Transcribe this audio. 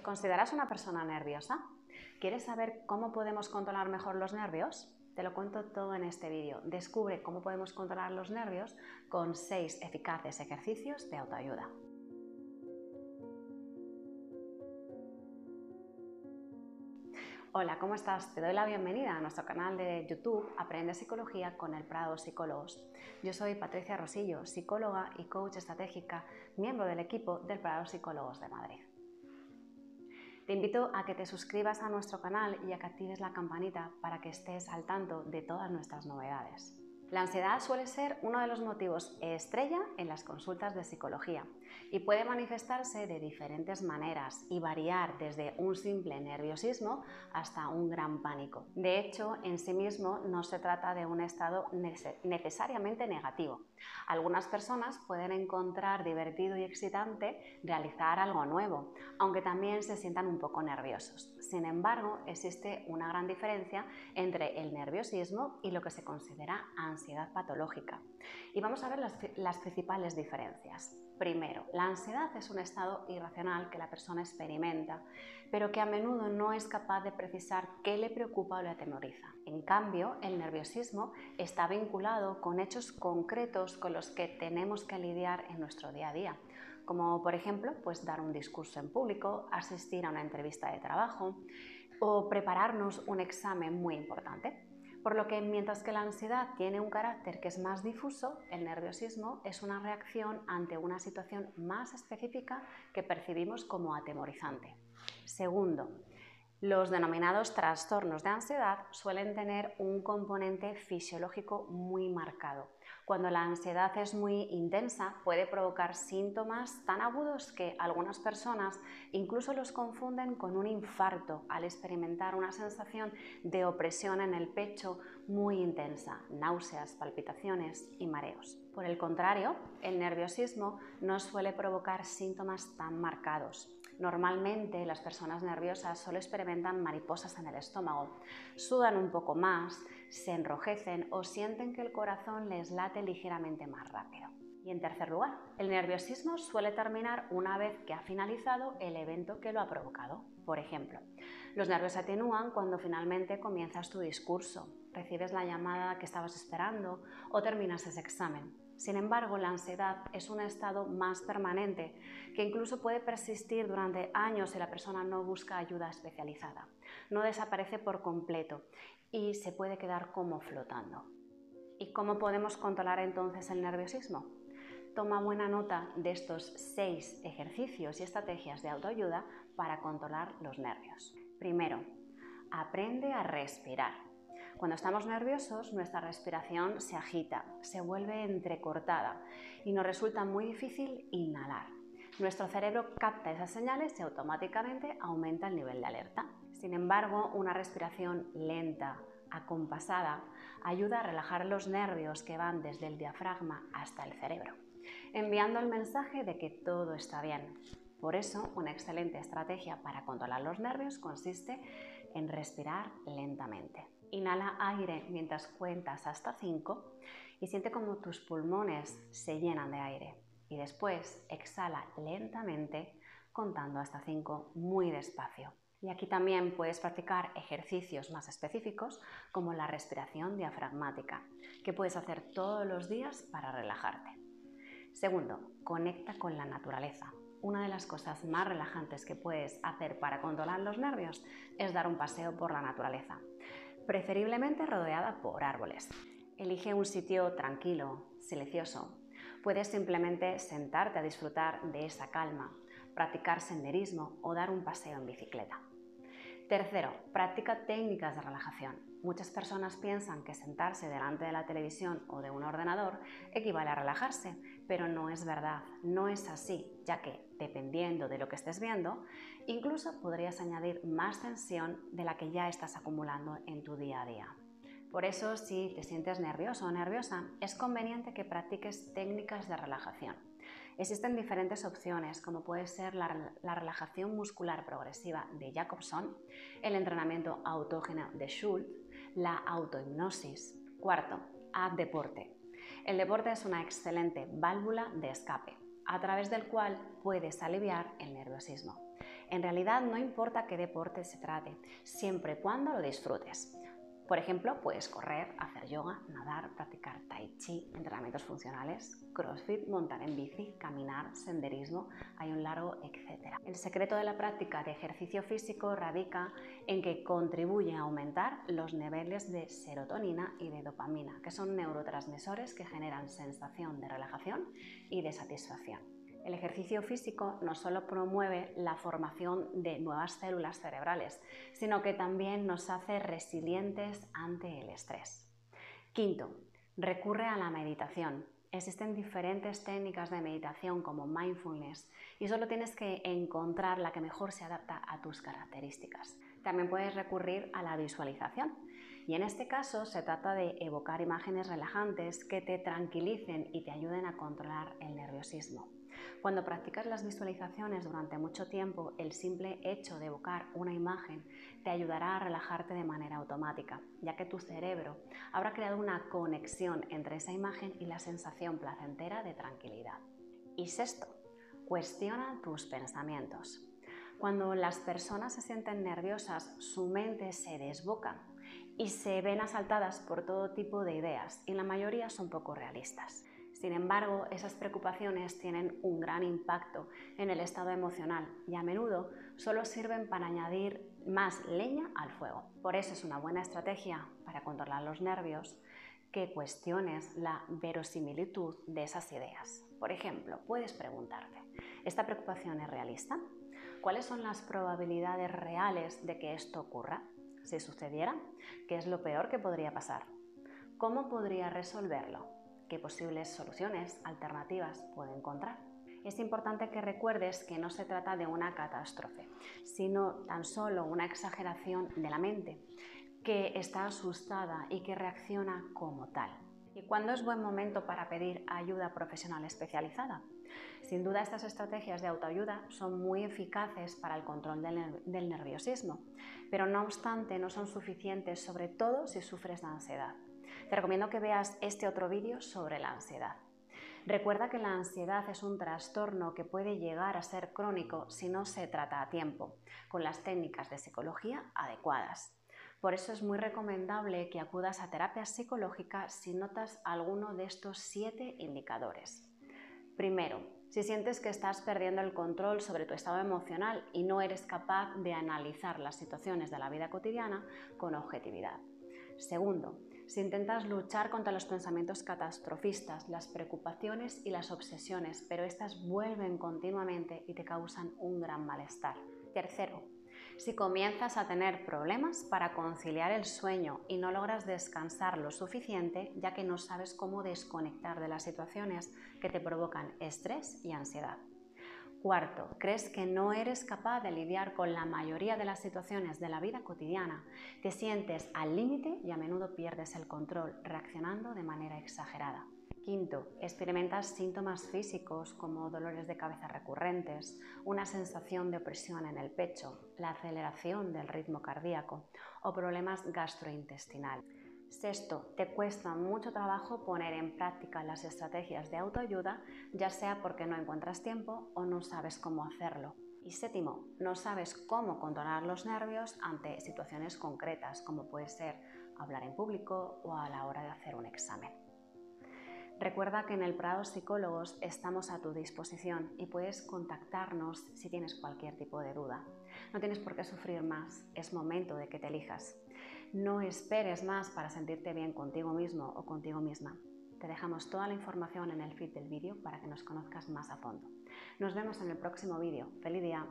¿Te consideras una persona nerviosa? ¿Quieres saber cómo podemos controlar mejor los nervios? Te lo cuento todo en este vídeo. Descubre cómo podemos controlar los nervios con 6 eficaces ejercicios de autoayuda. Hola, ¿cómo estás? Te doy la bienvenida a nuestro canal de YouTube Aprende Psicología con el Prado Psicólogos. Yo soy Patricia Rosillo, psicóloga y coach estratégica, miembro del equipo del Prado Psicólogos de Madrid. Te invito a que te suscribas a nuestro canal y a que actives la campanita para que estés al tanto de todas nuestras novedades. La ansiedad suele ser uno de los motivos estrella en las consultas de psicología y puede manifestarse de diferentes maneras y variar desde un simple nerviosismo hasta un gran pánico. De hecho, en sí mismo no se trata de un estado necesariamente negativo. Algunas personas pueden encontrar divertido y excitante realizar algo nuevo, aunque también se sientan un poco nerviosos. Sin embargo, existe una gran diferencia entre el nerviosismo y lo que se considera ansiedad patológica. Y vamos a ver las, las principales diferencias. Primero, la ansiedad es un estado irracional que la persona experimenta, pero que a menudo no es capaz de precisar qué le preocupa o le atemoriza. En cambio, el nerviosismo está vinculado con hechos concretos con los que tenemos que lidiar en nuestro día a día, como por ejemplo, pues dar un discurso en público, asistir a una entrevista de trabajo o prepararnos un examen muy importante. Por lo que mientras que la ansiedad tiene un carácter que es más difuso, el nerviosismo es una reacción ante una situación más específica que percibimos como atemorizante. Segundo, los denominados trastornos de ansiedad suelen tener un componente fisiológico muy marcado. Cuando la ansiedad es muy intensa puede provocar síntomas tan agudos que algunas personas incluso los confunden con un infarto al experimentar una sensación de opresión en el pecho muy intensa, náuseas, palpitaciones y mareos. Por el contrario, el nerviosismo no suele provocar síntomas tan marcados. Normalmente las personas nerviosas solo experimentan mariposas en el estómago, sudan un poco más, se enrojecen o sienten que el corazón les late ligeramente más rápido. Y en tercer lugar, el nerviosismo suele terminar una vez que ha finalizado el evento que lo ha provocado. Por ejemplo, los nervios atenúan cuando finalmente comienzas tu discurso, recibes la llamada que estabas esperando o terminas ese examen. Sin embargo, la ansiedad es un estado más permanente que incluso puede persistir durante años si la persona no busca ayuda especializada. No desaparece por completo y se puede quedar como flotando. ¿Y cómo podemos controlar entonces el nerviosismo? Toma buena nota de estos seis ejercicios y estrategias de autoayuda para controlar los nervios. Primero, aprende a respirar. Cuando estamos nerviosos, nuestra respiración se agita, se vuelve entrecortada y nos resulta muy difícil inhalar. Nuestro cerebro capta esas señales y automáticamente aumenta el nivel de alerta. Sin embargo, una respiración lenta, acompasada, ayuda a relajar los nervios que van desde el diafragma hasta el cerebro, enviando el mensaje de que todo está bien. Por eso, una excelente estrategia para controlar los nervios consiste en respirar lentamente. Inhala aire mientras cuentas hasta 5 y siente como tus pulmones se llenan de aire. Y después exhala lentamente contando hasta 5 muy despacio. Y aquí también puedes practicar ejercicios más específicos como la respiración diafragmática, que puedes hacer todos los días para relajarte. Segundo, conecta con la naturaleza. Una de las cosas más relajantes que puedes hacer para controlar los nervios es dar un paseo por la naturaleza preferiblemente rodeada por árboles. Elige un sitio tranquilo, silencioso. Puedes simplemente sentarte a disfrutar de esa calma, practicar senderismo o dar un paseo en bicicleta. Tercero, practica técnicas de relajación. Muchas personas piensan que sentarse delante de la televisión o de un ordenador equivale a relajarse, pero no es verdad, no es así, ya que, dependiendo de lo que estés viendo, incluso podrías añadir más tensión de la que ya estás acumulando en tu día a día. Por eso, si te sientes nervioso o nerviosa, es conveniente que practiques técnicas de relajación. Existen diferentes opciones, como puede ser la, relajación muscular progresiva de Jacobson, el entrenamiento autógeno de Schultz, la autohipnosis. Cuarto, haz deporte. El deporte es una excelente válvula de escape, a través del cual puedes aliviar el nerviosismo. En realidad no importa qué deporte se trate, siempre y cuando lo disfrutes. Por ejemplo, puedes correr, hacer yoga, nadar, practicar tai chi, entrenamientos funcionales, crossfit, montar en bici, caminar, senderismo, hay un largo etcétera. El secreto de la práctica de ejercicio físico radica en que contribuye a aumentar los niveles de serotonina y de dopamina, que son neurotransmisores que generan sensación de relajación y de satisfacción. El ejercicio físico no solo promueve la formación de nuevas células cerebrales, sino que también nos hace resilientes ante el estrés. Quinto, recurre a la meditación. Existen diferentes técnicas de meditación como mindfulness y solo tienes que encontrar la que mejor se adapta a tus características. También puedes recurrir a la visualización y en este caso se trata de evocar imágenes relajantes que te tranquilicen y te ayuden a controlar el nerviosismo. Cuando practicas las visualizaciones durante mucho tiempo, el simple hecho de evocar una imagen te ayudará a relajarte de manera automática, ya que tu cerebro habrá creado una conexión entre esa imagen y la sensación placentera de tranquilidad. Y sexto, cuestiona tus pensamientos. Cuando las personas se sienten nerviosas, su mente se desboca y se ven asaltadas por todo tipo de ideas y la mayoría son poco realistas. Sin embargo, esas preocupaciones tienen un gran impacto en el estado emocional y a menudo solo sirven para añadir más leña al fuego. Por eso es una buena estrategia para controlar los nervios que cuestiones la verosimilitud de esas ideas. Por ejemplo, puedes preguntarte, ¿esta preocupación es realista? ¿Cuáles son las probabilidades reales de que esto ocurra? Si sucediera, ¿qué es lo peor que podría pasar? ¿Cómo podría resolverlo? Qué posibles soluciones alternativas puede encontrar. Es importante que recuerdes que no se trata de una catástrofe, sino tan solo una exageración de la mente, que está asustada y que reacciona como tal. ¿Y cuándo es buen momento para pedir ayuda profesional especializada? Sin duda estas estrategias de autoayuda son muy eficaces para el control del, nerviosismo, pero no obstante no son suficientes, sobre todo si sufres de ansiedad. Te recomiendo que veas este otro vídeo sobre la ansiedad. Recuerda que la ansiedad es un trastorno que puede llegar a ser crónico si no se trata a tiempo, con las técnicas de psicología adecuadas. Por eso es muy recomendable que acudas a terapia psicológica si notas alguno de estos siete indicadores. Primero, si sientes que estás perdiendo el control sobre tu estado emocional y no eres capaz de analizar las situaciones de la vida cotidiana con objetividad. Segundo, si intentas luchar contra los pensamientos catastrofistas, las preocupaciones y las obsesiones, pero estas vuelven continuamente y te causan un gran malestar. Tercero, si comienzas a tener problemas para conciliar el sueño y no logras descansar lo suficiente, ya que no sabes cómo desconectar de las situaciones que te provocan estrés y ansiedad. Cuarto, crees que no eres capaz de lidiar con la mayoría de las situaciones de la vida cotidiana, te sientes al límite y a menudo pierdes el control, reaccionando de manera exagerada. Quinto, experimentas síntomas físicos como dolores de cabeza recurrentes, una sensación de opresión en el pecho, la aceleración del ritmo cardíaco o problemas gastrointestinales. Sexto, te cuesta mucho trabajo poner en práctica las estrategias de autoayuda, ya sea porque no encuentras tiempo o no sabes cómo hacerlo. Y séptimo, no sabes cómo controlar los nervios ante situaciones concretas, como puede ser hablar en público o a la hora de hacer un examen. Recuerda que en el Prado Psicólogos estamos a tu disposición y puedes contactarnos si tienes cualquier tipo de duda. No tienes por qué sufrir más, es momento de que te elijas. No esperes más para sentirte bien contigo mismo o contigo misma. Te dejamos toda la información en el feed del vídeo para que nos conozcas más a fondo. Nos vemos en el próximo vídeo. ¡Feliz día!